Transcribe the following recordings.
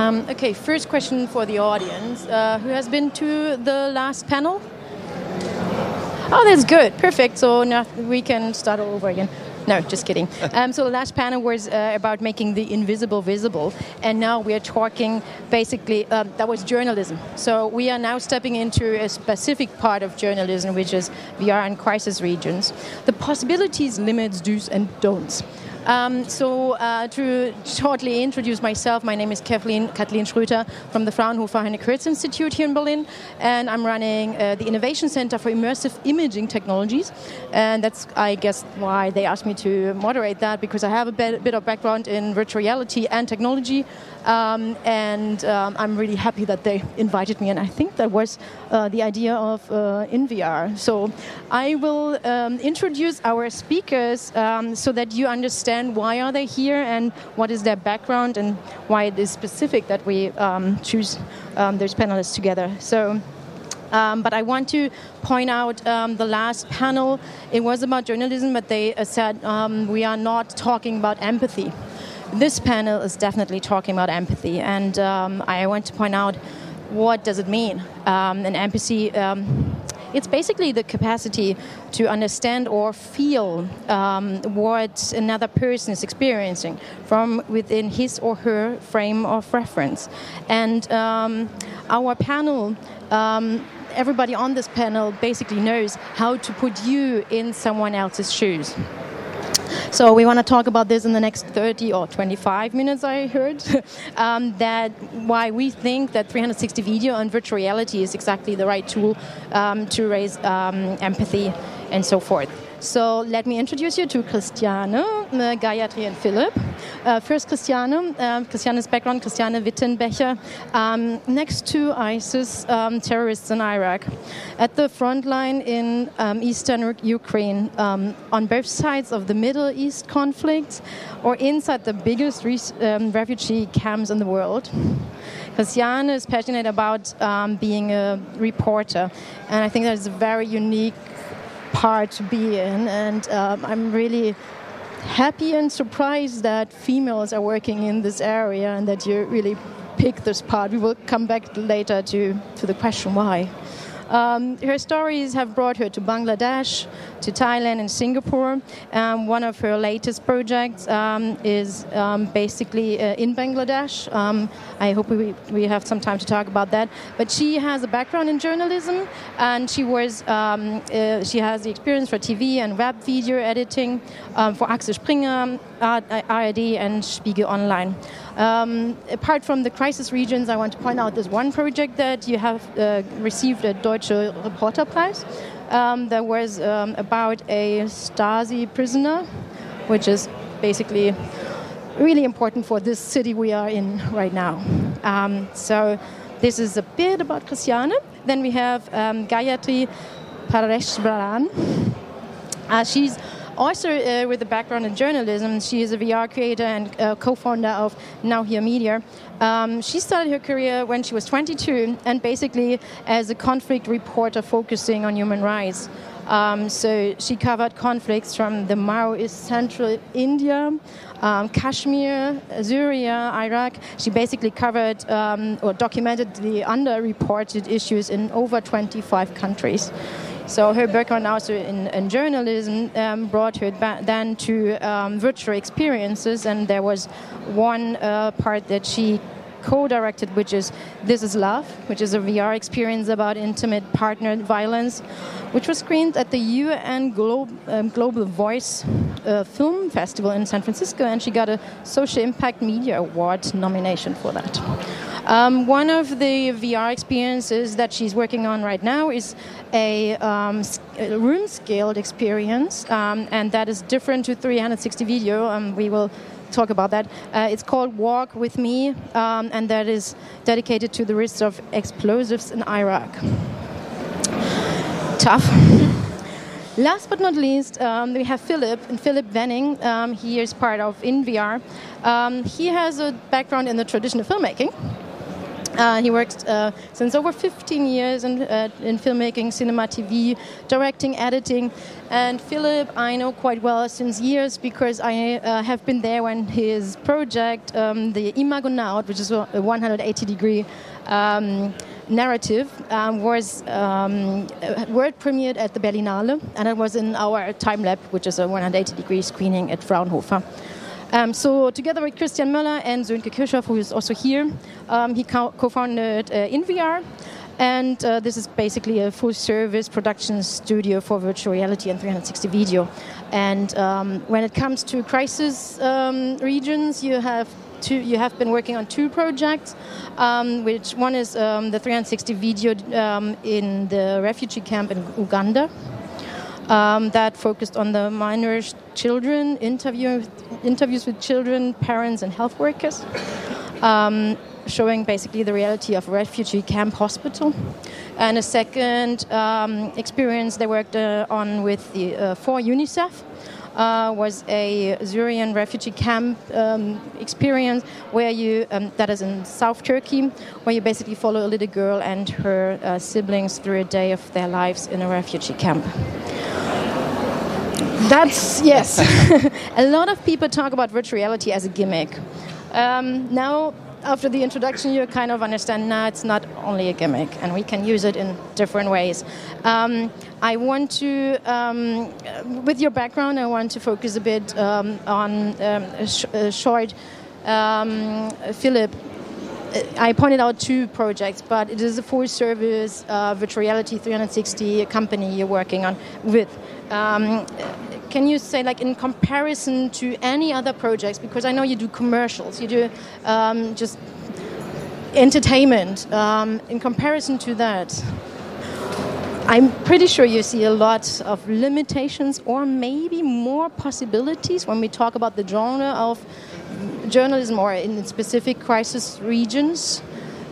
Um, okay, first question for the audience. Uh, who has been to the last panel? Oh, that's good. Perfect. So now we can start all over again. No, just kidding. Um, so the last panel was uh, about making the invisible visible, and now we are talking basically um, that was journalism. So we are now stepping into a specific part of journalism, which is VR and crisis regions. The possibilities, limits, do's, and don'ts. Um, so uh, to shortly introduce myself, my name is Kathleen, Kathleen Schröter from the Fraunhofer Heinrich Hertz Institute here in Berlin, and I'm running uh, the Innovation Center for Immersive Imaging Technologies, and that's I guess why they asked me to moderate that because I have a bit, bit of background in virtual reality and technology, um, and um, I'm really happy that they invited me, and I think that was uh, the idea of uh, InVR. So I will um, introduce our speakers um, so that you understand why are they here and what is their background and why it is specific that we um, choose um, those panelists together. So. Um, but I want to point out um, the last panel. It was about journalism, but they uh, said um, we are not talking about empathy. This panel is definitely talking about empathy, and um, I want to point out what does it mean. Um, and empathy it's basically the capacity to understand or feel um, what another person is experiencing from within his or her frame of reference. And um, our panel. Um, everybody on this panel basically knows how to put you in someone else's shoes. So we want to talk about this in the next 30 or 25 minutes, I heard. um, that why we think that 360 video and virtual reality is exactly the right tool um, to raise um, empathy and so forth. So let me introduce you to Christiane, uh, Gayatri, and Philip. Uh, first, Christiane. Uh, Christiane's background, Christiane Wittenbecher, um, next to ISIS um, terrorists in Iraq, at the front line in um, eastern Ukraine, on both sides of the Middle East conflict, or inside the biggest re refugee camps in the world. Christiane is passionate about um, being a reporter, and I think that is a very unique part to be in, and um, I'm really happy and surprised that females are working in this area and that you really pick this part. We will come back later to, to the question why. Um, her stories have brought her to Bangladesh, to Thailand, and Singapore. Um, one of her latest projects um, is um, basically uh, in Bangladesh. Um, I hope we, we have some time to talk about that. But she has a background in journalism, and she was um, uh, she has the experience for TV and web video editing for Axel Springer, ARD, and Spiegel Online. Um, apart from the crisis regions, I want to point out this one project that you have uh, received a Deutsche Reporterpreis. Um, that was um, about a Stasi prisoner, which is basically really important for this city we are in right now. Um, so this is a bit about Christiane. Then we have um, Gayatri Parameswaran. Uh, she's also uh, with a background in journalism. She is a VR creator and uh, co-founder of Now Here Media. Um, she started her career when she was 22 and basically as a conflict reporter focusing on human rights. Um, so she covered conflicts from the Maoist central India, um, Kashmir, Syria, Iraq. She basically covered um, or documented the underreported issues in over 25 countries. So her background also in, in journalism um, brought her then to um, virtual experiences, and there was one uh, part that she co-directed, which is This Is Love, which is a VR experience about intimate partner violence, which was screened at the UN Glo um, Global Voice uh, Film Festival in San Francisco, and she got a Social Impact Media Award nomination for that. Um, one of the VR experiences that she's working on right now is a, um, room scaled experience, um, and that is different to 360 video. Um, we will talk about that. Uh, it's called Walk with Me, um, and that is dedicated to the risk of explosives in Iraq. Tough. Last but not least, um, we have Philip, and Philipp Wenning. Um, he is part of InVR. Um, he has a background in the traditional filmmaking. Uh, he worked uh, since over 15 years in, uh, in filmmaking, cinema, TV, directing, editing. And Philip, I know quite well since years because I uh, have been there when his project, um, the Imagonaut, which is a 180 degree um, narrative, um, was um, world premiered at the Berlinale, and it was in our time lab, which is a 180 degree screening at Fraunhofer. Um, so together with Christian Möller and Sönke Kirchhoff, who is also here, um, he co-founded uh, InVR, and uh, this is basically a full-service production studio for virtual reality and 360 video. And um, when it comes to crisis um, regions, you have two, you have been working on two projects, um, which one is um, the 360 video um, in the refugee camp in Uganda. Um, that focused on the minor children, interview, interviews with children, parents, and health workers, um, showing basically the reality of a refugee camp hospital. And a second um, experience they worked uh, on with the, uh, for UNICEF, uh, was a Syrian refugee camp um, experience where you, um, that is in South Turkey, where you basically follow a little girl and her uh, siblings through a day of their lives in a refugee camp. That's, yes. a lot of people talk about virtual reality as a gimmick. Um, now, after the introduction, you kind of understand now it's not only a gimmick, and we can use it in different ways. Um, I want to, um, with your background, I want to focus a bit um, on um, a, sh a, short. Um, Philip, uh, I pointed out two projects, but it is a full service uh, virtual reality 360 company you're working on with. Can you say, like, in comparison to any other projects, because I know you do commercials, you do um, just entertainment, um, in comparison to that, I'm pretty sure you see a lot of limitations or maybe more possibilities when we talk about the genre of journalism or in specific crisis regions.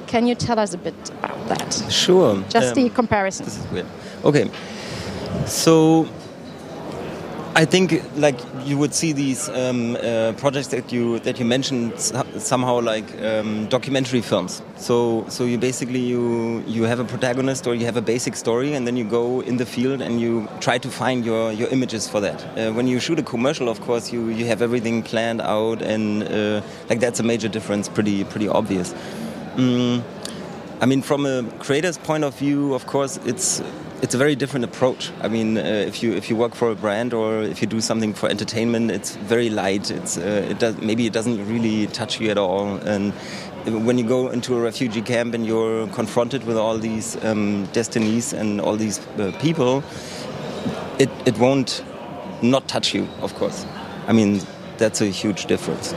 Can you tell us a bit about that? Sure. Just um, the comparison. This is weird. Okay. So I think like you would see these um, uh, projects that you that you mentioned somehow like um, documentary films. So so you basically you you have a protagonist or you have a basic story and then you go in the field and you try to find your your images for that. Uh, when you shoot a commercial, of course, you you have everything planned out and uh, like that's a major difference, pretty pretty obvious. Mm, I mean, from a creator's point of view, of course, it's it's a very different approach. I mean, uh, if you if you work for a brand or if you do something for entertainment, it's very light. It's uh, it does maybe it doesn't really touch you at all. And when you go into a refugee camp and you're confronted with all these um, destinies and all these uh, people, it it won't not touch you. Of course, I mean that's a huge difference.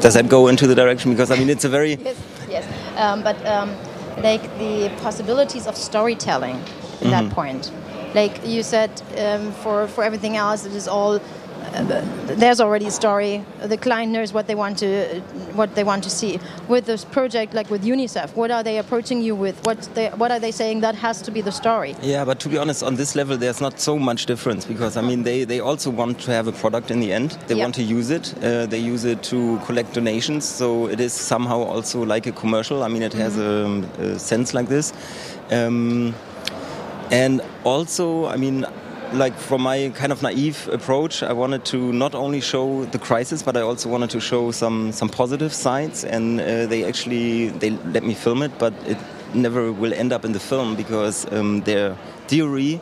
Does that go into the direction? Because I mean, it's a very yes. Um, but. Um like the possibilities of storytelling at mm-hmm. that point. Like you said, um, for for everything else, it is all. There's already a story. The client knows what they want to what they want to see. With this project, like with UNICEF, what are they approaching you with? What they, what are they saying that has to be the story? Yeah, but to be honest, on this level, there's not so much difference because I mean, they, they also want to have a product in the end. They yep. want to use it. Uh, they use it to collect donations. So it is somehow also like a commercial. I mean, it has mm-hmm. a, a, sense like this. Um, and also, I mean, like from my kind of naive approach, I wanted to not only show the crisis, but I also wanted to show some some positive sides. And uh, they actually they let me film it, but it never will end up in the film because um, their theory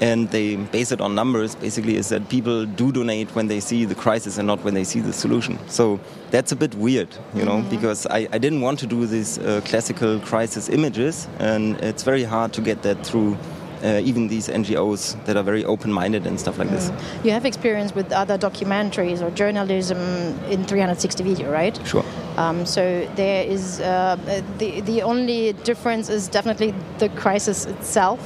and they base it on numbers basically is that people do donate when they see the crisis and not when they see the solution so that's a bit weird you know mm -hmm. because I, I, didn't want to do these uh, classical crisis images and it's very hard to get that through uh, even these NGOs that are very open-minded and stuff like mm. this. You have experience with other documentaries or journalism in 360 video, right? Sure. Um, so there is uh, the the only difference is definitely the crisis itself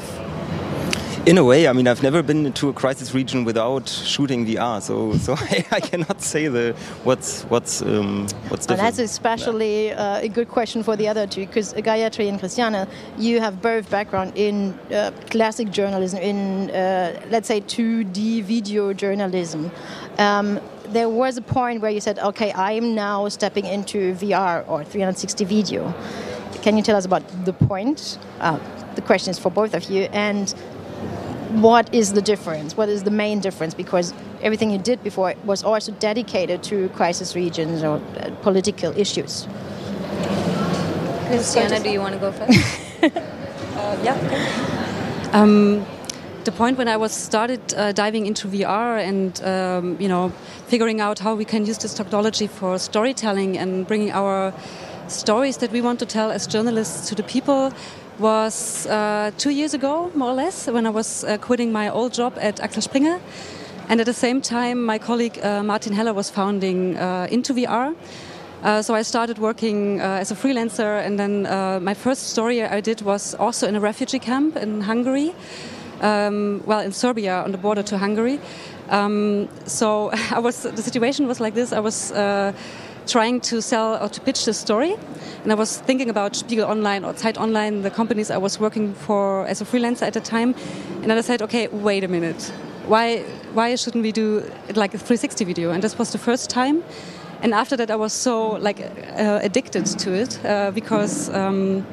in a way, I mean, I've never been to a crisis region without shooting VR, so so I, I cannot say the what's what's um, what's different. that's especially uh, a good question for the other two, because Gayatri and Christiane, you have both background in uh, classic journalism, in uh, let's say 2D video journalism. Um, there was a point where you said, "Okay, I am now stepping into VR or 360 video." can you tell us about the point? Uh, the question is for both of you, and what is the difference? What is the main difference? Because everything you did before was also dedicated to crisis regions or uh, political issues. Christiana, do you want to go first? uh, yeah. Um, the point when I was started uh, diving into VR and um, you know figuring out how we can use this technology for storytelling and bringing our stories that we want to tell as journalists to the people was uh, two years ago, more or less, when I was uh, quitting my old job at Axel Springer. And at the same time, my colleague uh, Martin Heller was founding uh, Into VR. Uh, so I started working uh, as a freelancer, and then my first story I did was also in a refugee camp in Hungary. Um, well, in Serbia, on the border to Hungary. Um, so I was the situation was like this. I was trying to sell or to pitch this story. And I was thinking about Spiegel Online or Zeit Online, the companies I was working for as a freelancer at the time. And then I said, okay, wait a minute. Why, why shouldn't we do like a 360 video? And this was the first time. And after that, I was so like uh, addicted to it uh, because um,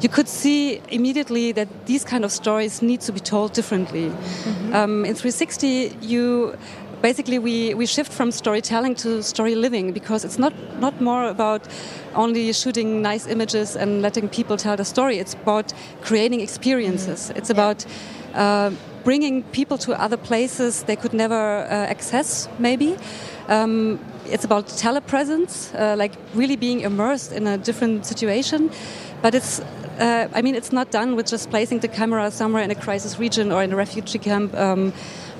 you could see immediately that these kind of stories need to be told differently. Mm -hmm. um, in 360, you basically we, we shift from storytelling to story living because it's not, not more about only shooting nice images and letting people tell the story. It's about creating experiences. It's about uh, bringing people to other places they could never uh, access, maybe. Um, it's about telepresence, uh, like really being immersed in a different situation. But it's, uh, I mean, it's not done with just placing the camera somewhere in a crisis region or in a refugee camp. Um,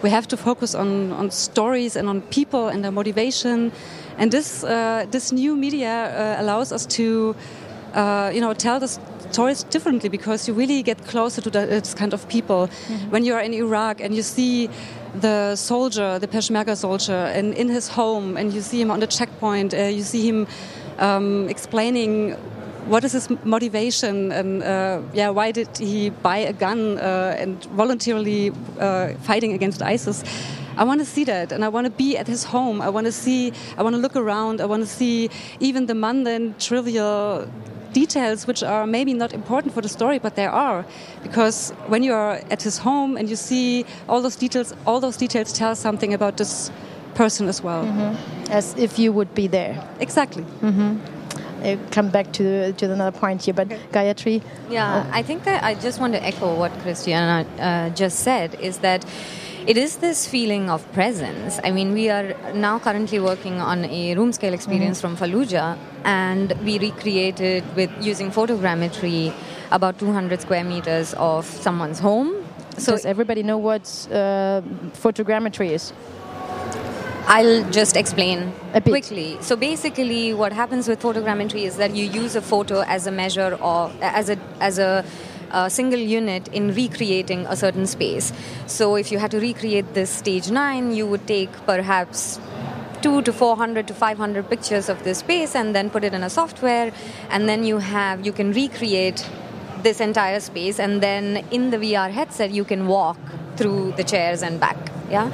we have to focus on, on stories and on people and their motivation. And this, uh, this new media uh, allows us to uh, you know, tell the stories differently because you really get closer to the, this kind of people. Mm -hmm. When you are in Iraq and you see the soldier, the Peshmerga soldier, in, in his home, and you see him on the checkpoint, uh, you see him um, explaining what is his motivation and uh, yeah why did he buy a gun uh, and voluntarily uh, fighting against ISIS? I want to see that and I want to be at his home. I want to see I want to look around. I want to see even the mundane trivial details which are maybe not important for the story but they are. Because when you are at his home and you see all those details all those details tell something about this person as well. Mm -hmm. as if you would be there. Exactly. Mm -hmm uh, come back to to another point here. But Gayatri, yeah, uh, I think that I just want to echo what Christiana uh, just said. Is that it is this feeling of presence. I mean, we are now currently working on a room scale experience mm-hmm. from Fallujah, and we recreated with using photogrammetry about 200 square meters of someone's home. So Does everybody know what uh, photogrammetry is? I'll just explain quickly. So basically, what happens with photogrammetry is that you use a photo as a measure or as a as a uh, single unit in recreating a certain space. So if you had to recreate this stage nine, you would take perhaps two to 400 to 500 pictures of this space and then put it in a software and then you have you can recreate this entire space and then in the VR headset you can walk through the chairs and back yeah?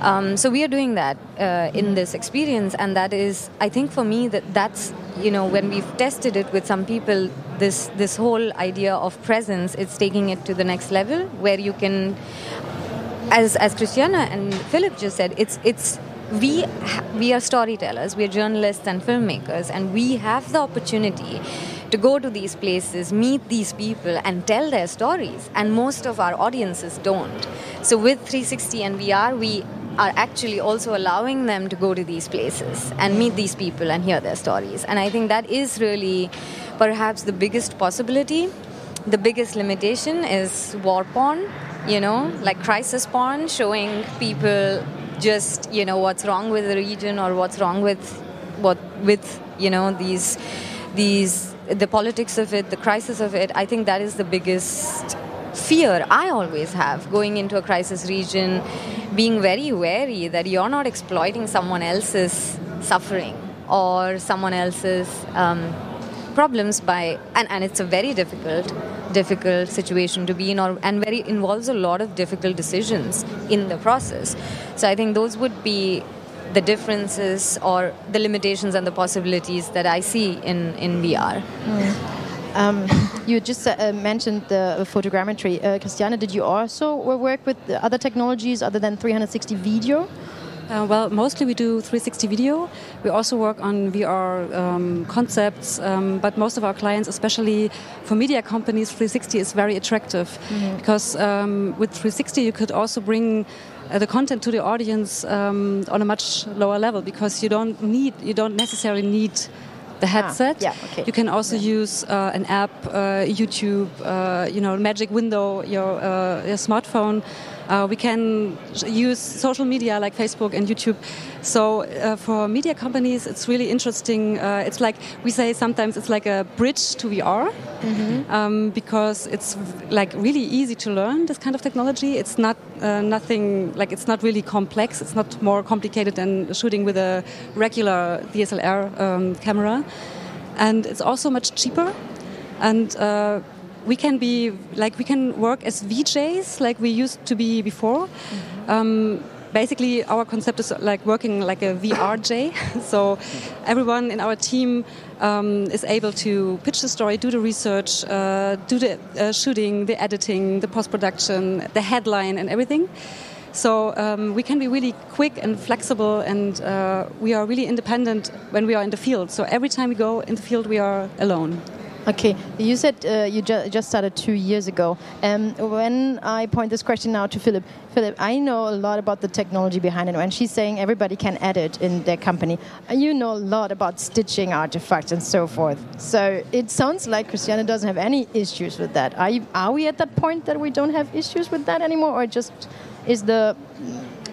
Um, so we are doing that uh, in this experience, and that is, I think, for me, that that's you know when we've tested it with some people, this this whole idea of presence, it's taking it to the next level where you can, as as Christiana and Philip just said, it's it's we we are storytellers, we are journalists and filmmakers, and we have the opportunity to go to these places, meet these people, and tell their stories. And most of our audiences don't. So with 360 and VR, we are actually also allowing them to go to these places and meet these people and hear their stories. And I think that is really perhaps the biggest possibility. The biggest limitation is war porn, you know, like crisis porn, showing people just, you know, what's wrong with the region or what's wrong with what with, you know, these these the politics of it, the crisis of it. I think that is the biggest fear I always have going into a crisis region, being very wary that you're not exploiting someone else's suffering or someone else's um, problems by, and, and it's a very difficult, difficult situation to be in, or, and very involves a lot of difficult decisions in the process. So I think those would be the differences or the limitations and the possibilities that I see in, in VR. Mm. Um, you just uh, mentioned the photogrammetry. Uh, Christiane, did you also work with other technologies other than 360 video? Uh, well, mostly we do 360 video. We also work on VR um, concepts, um, but most of our clients, especially for media companies, 360 is very attractive mm -hmm. because um, with 360 you could also bring uh, the content to the audience um, on a much lower level because you don't need, you don't necessarily need the ah, headset. Ah, yeah, okay. You can also yeah. use uh, an app, uh, YouTube, uh, you know, Magic Window, your, uh, your smartphone. Uh, we can use social media like Facebook and YouTube. So uh, for media companies, it's really interesting. Uh, it's like we say sometimes it's like a bridge to VR mm -hmm. um, because it's like really easy to learn this kind of technology. It's not uh, nothing like it's not really complex. It's not more complicated than shooting with a regular DSLR um, camera, and it's also much cheaper. And uh, we can be like we can work as VJs like we used to be before. Mm -hmm. um, basically, our concept is like working like a VRJ. so everyone in our team um, is able to pitch the story, do the research, uh, do the uh, shooting, the editing, the post production, the headline, and everything. So um, we can be really quick and flexible, and uh, we are really independent when we are in the field. So every time we go in the field, we are alone. Okay, you said uh, you ju just started two years ago. Um, when I point this question now to Philip, Philip, I know a lot about the technology behind it. When she's saying everybody can edit in their company, you know a lot about stitching artifacts and so forth. So it sounds like Christiana doesn't have any issues with that. Are, you, are we at that point that we don't have issues with that anymore, or just is the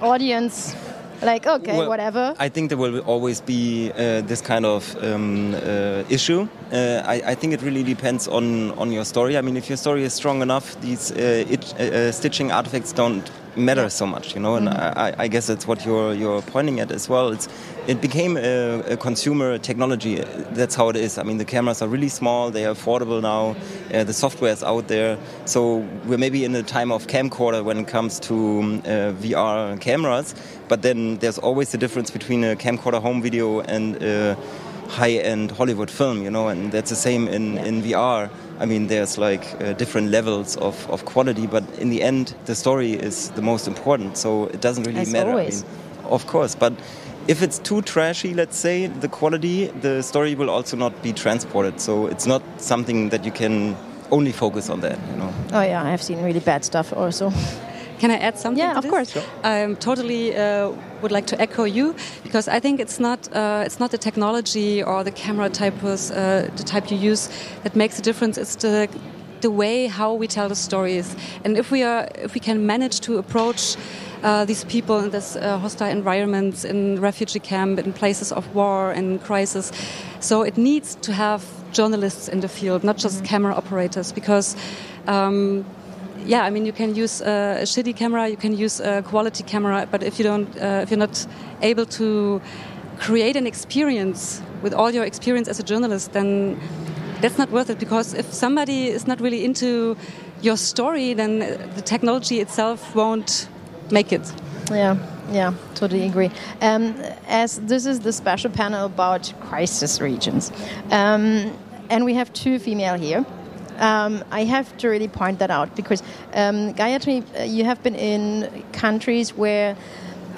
audience like okay well, whatever. I think there will always be uh, this kind of um, uh, issue. Uh, I, I, think it really depends on on your story. I mean if your story is strong enough these uh, it, uh, uh, stitching artifacts don't matter so much, you know. And mm-hmm. I, I, guess that's what you're you're pointing at as well. It's it became a, a, consumer technology. That's how it is. I mean, the cameras are really small. They are affordable now. Uh, the software is out there. So we're maybe in a time of camcorder when it comes to um, uh, VR cameras. But then there's always the difference between a camcorder home video and a high-end Hollywood film, you know. And that's the same in in VR. I mean, there's like uh, different levels of, of quality, but in the end, the story is the most important. So it doesn't really As matter. Always. I mean, of course, but if it's too trashy, let's say, the quality, the story will also not be transported. So it's not something that you can only focus on that, you know. Oh yeah, I've seen really bad stuff also. Can I add something? Yeah, of this? course. Sure. I totally uh, would like to echo you because I think it's not uh, it's not the technology or the camera type was, uh, the type you use that makes a difference. It's the the way how we tell the stories, and if we are if we can manage to approach. Uh, these people in this uh, hostile environments, in refugee camp, in places of war and crisis. So it needs to have journalists in the field, not just mm -hmm. camera operators, because um, yeah, I mean, you can use a shitty camera, you can use a quality camera, but if you don't, uh, if you're not able to create an experience with all your experience as a journalist, then that's not worth it. Because if somebody is not really into your story, then the technology itself won't make it. Yeah. Yeah, totally agree. Um, as this is the special panel about crisis regions, um, and we have two female here. Um, I have to really point that out because um, Gayatri, uh, you have been in countries where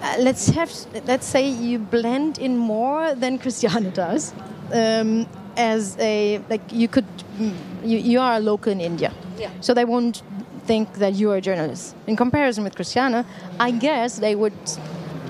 uh, let's have let's say you blend in more than Christiane does. Um, as a like you could you, you are a local in India, yeah. so they won't think that you are a journalist. In comparison with Christiane, I guess they would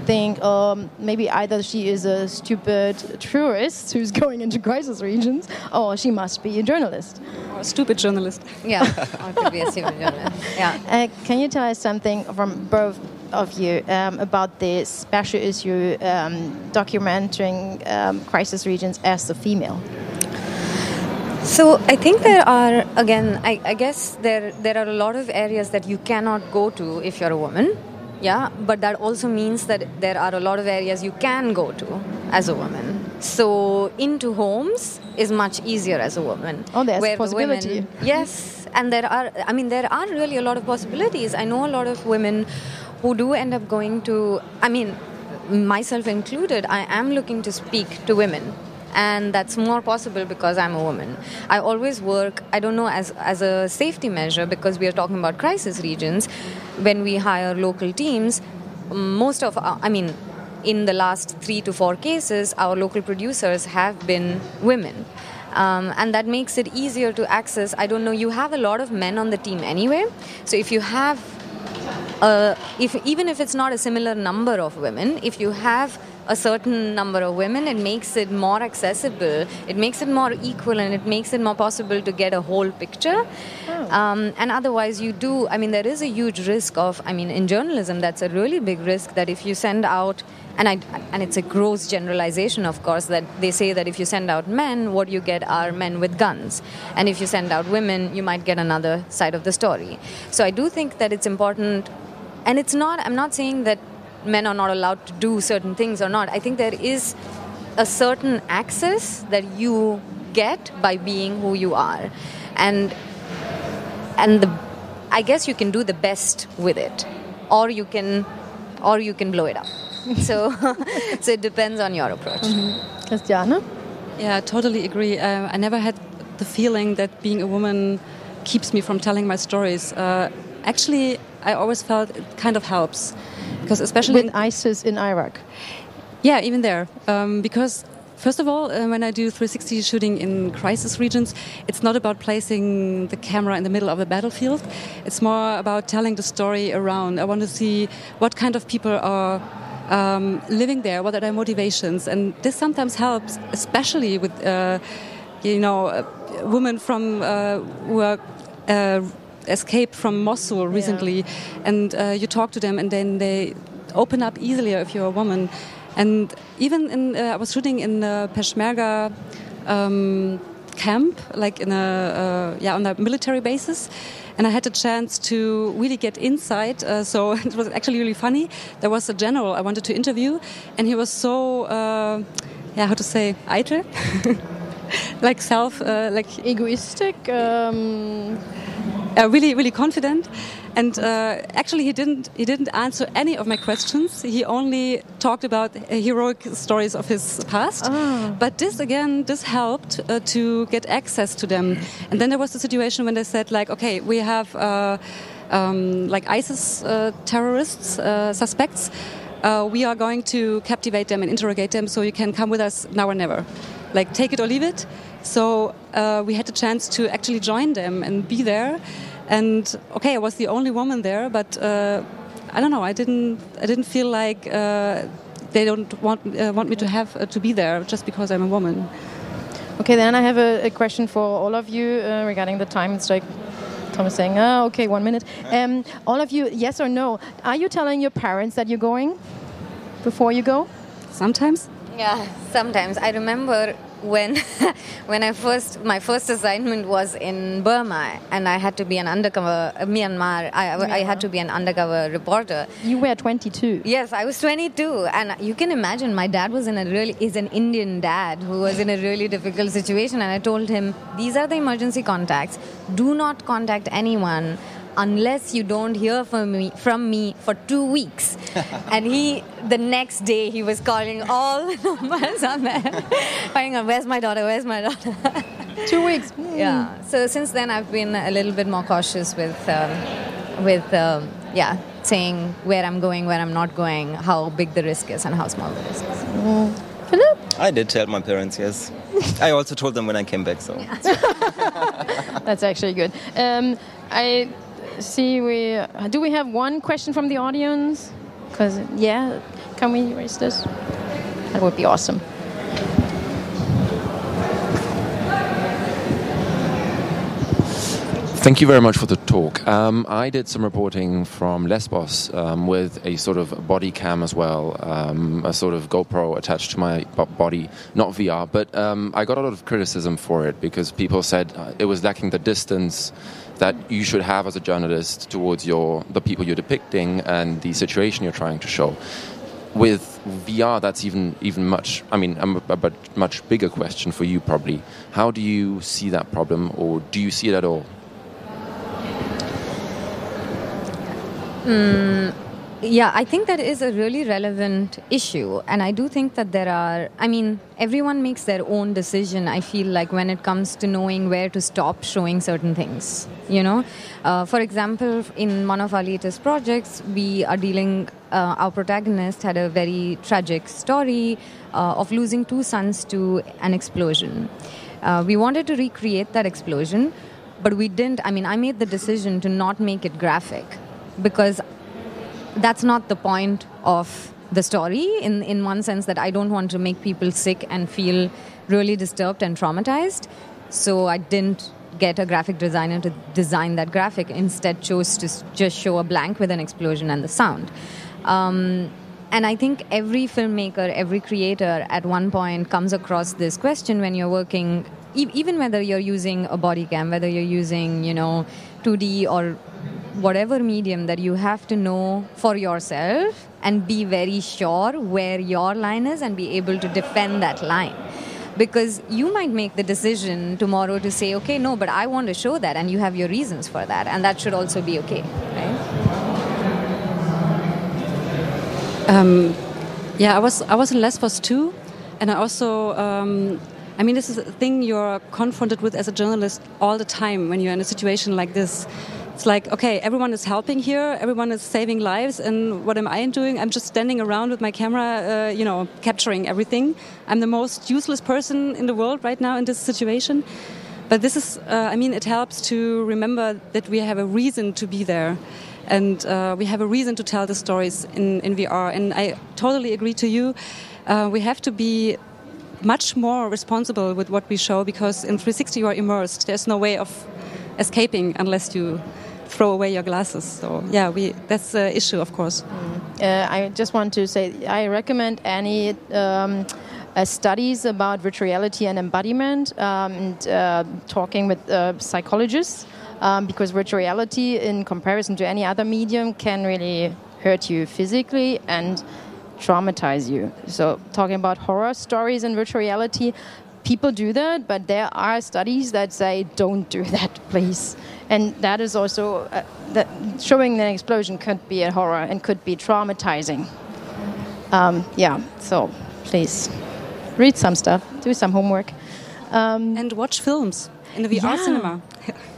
think um, maybe either she is a stupid tourist who's going into crisis regions, or she must be a journalist. Or a stupid journalist. Yeah, or could be a stupid journalist. Yeah. Uh, can you tell us something from both of you um, about the special issue um, documenting um, crisis regions as a female? So I think there are again I, I, guess there there are a lot of areas that you cannot go to if you're a woman yeah but that also means that there are a lot of areas you can go to as a woman. So into homes is much easier as a woman. Oh there's where possibility women, yes and there are i mean there are really a lot of possibilities. I know a lot of women who do end up going to i mean myself included i am looking to speak to women. And that's more possible because I'm a woman. I always work, I don't know, as, as a safety measure because we are talking about crisis regions. When we hire local teams, most of, our, I mean, in the last three to four cases, our local producers have been women. Um, and that makes it easier to access. I don't know, you have a lot of men on the team anyway. So if you have, uh, if even if it's not a similar number of women, if you have a certain number of women, it makes it more accessible, it makes it more equal, and it makes it more possible to get a whole picture. Oh. Um, and otherwise, you do, I mean, there is a huge risk of, I mean, in journalism, that's a really big risk that if you send out and I, and it's a gross generalization, of course, that they say that if you send out men, what you get are men with guns, and if you send out women, you might get another side of the story. So I do think that it's important, and it's not. I'm not saying that men are not allowed to do certain things or not. I think there is a certain access that you get by being who you are, and and the, I guess you can do the best with it, or you can, or you can blow it up. so, so it depends on your approach. Mm-hmm. Christiane? Yeah, I totally agree. Uh, I never had the feeling that being a woman keeps me from telling my stories. Uh, actually, I always felt it kind of helps because especially with ISIS in Iraq. Yeah, even there, um, because First of all, uh, when I do 360 shooting in crisis regions, it's not about placing the camera in the middle of a battlefield. It's more about telling the story around. I want to see what kind of people are um, living there, what are their motivations, and this sometimes helps, especially with uh, you know women from uh, who are uh, escaped from Mosul recently, yeah. and uh, you talk to them, and then they open up easier if you're a woman. And even in, uh, I was shooting in the Peshmerga um, camp, like in a yeah on a military basis and I had a chance to really get inside. Uh, so it was actually really funny. There was a general I wanted to interview, and he was so, uh, yeah, how to say, eitel, like self, uh, like egoistic. Um uh, really, really confident. And uh, actually, he didn't he didn't answer any of my questions. He only talked about heroic stories of his past. Oh. But this again, this helped uh, to get access to them. And then there was the situation when they said like, okay, we have uh, um, like ISIS uh, terrorists uh, suspects. we are going to captivate them and interrogate them, so you can come with us now or never. Like, take it or leave it. So uh, we had the chance to actually join them and be there. And okay, I was the only woman there, but uh, I don't know. I didn't. I didn't feel like uh, they don't want uh, want me to have uh, to be there just because I'm a woman. Okay, then I have a, a question for all of you uh, regarding the time. It's like Tom is saying, oh, okay, one minute. Um, all of you, yes or no? Are you telling your parents that you're going before you go? Sometimes. Yeah, sometimes. I remember when when I first my first assignment was in Burma and I had to be an undercover uh, Myanmar I, yeah. I had to be an undercover reporter. You were 22 yes I was 22 and you can imagine my dad was in a really is an Indian dad who was in a really difficult situation and I told him these are the emergency contacts. Do not contact anyone unless you don't hear from me from me for two weeks. and he, the next day, he was calling all the numbers on there, finding out where's my daughter, where's my daughter. two weeks. Mm. Yeah. So since then, I've been a little bit more cautious with, um, with um, yeah, saying where I'm going, where I'm not going, how big the risk is, and how small the risk is. Mm. Philip? I did tell my parents, yes. I also told them when I came back, so. That's actually good. Um, I see we do we have one question from the audience? Because yeah can we raise this? That would be awesome. Thank you very much for the talk. Um, I did some reporting from Lesbos um, with a sort of body cam as well, um, a sort of GoPro attached to my body, not VR, but um, I got a lot of criticism for it because people said uh, it was lacking the distance that you should have as a journalist towards your the people you're depicting and the situation you're trying to show. With VR, that's even even much. I mean, a, a much bigger question for you probably. How do you see that problem, or do you see it at all? Mm, Yeah, I think that is a really relevant issue. And I do think that there are, I mean, everyone makes their own decision, I feel like, when it comes to knowing where to stop showing certain things. You know, uh, for example, in one of our latest projects, we are dealing, uh, our protagonist had a very tragic story uh, of losing two sons to an explosion. Uh, we wanted to recreate that explosion, but we didn't. I mean, I made the decision to not make it graphic because that's not the point of the story in, in one sense that I don't want to make people sick and feel really disturbed and traumatized. So I didn't get a graphic designer to design that graphic. Instead, chose to just show a blank with an explosion and the sound. Um, and I think every filmmaker, every creator at one point comes across this question when you're working, e- even whether you're using a body cam, whether you're using, you know, 2D or whatever medium that you have to know for yourself and be very sure where your line is and be able to defend that line. Because you might make the decision tomorrow to say okay no but i want to show that and you have your reasons for that and that should also be okay right? Um, yeah i was i was in lesbos too and i also um, I mean, this is a thing you're confronted with as a journalist all the time when you're in a situation like this it's like okay everyone is helping here everyone is saving lives and what am i doing? I'm just standing around with my camera uh, you know capturing everything. I'm the most useless person in the world right now in this situation. But this is uh, i mean it helps to remember that we have a reason to be there. And uh, we have a reason to tell the stories in, in vr and i totally agree to you. Uh, we have to be much more responsible with what we show because in 360 you are immersed. There's no way of escaping unless you throw away your glasses. So yeah, we that's the issue, of course. Mm. Uh, I just want to say I recommend any. Um, uh, studies about virtual reality and embodiment um, and uh, talking with uh, psychologists um, because virtual reality in comparison to any other medium can really hurt you physically and traumatize you so talking about horror stories in virtual reality people do that but there are studies that say don't do that please and that is also uh, that showing the explosion could be a horror and could be traumatizing. Um, yeah, so please read some stuff, do some homework, um, and watch films in the VR yeah. cinema.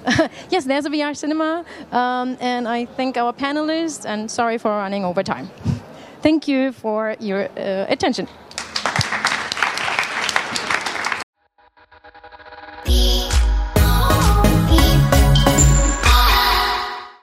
yes, there's a VR cinema, um, and I thank our panelists. And sorry for running over time. Thank you for your uh, attention.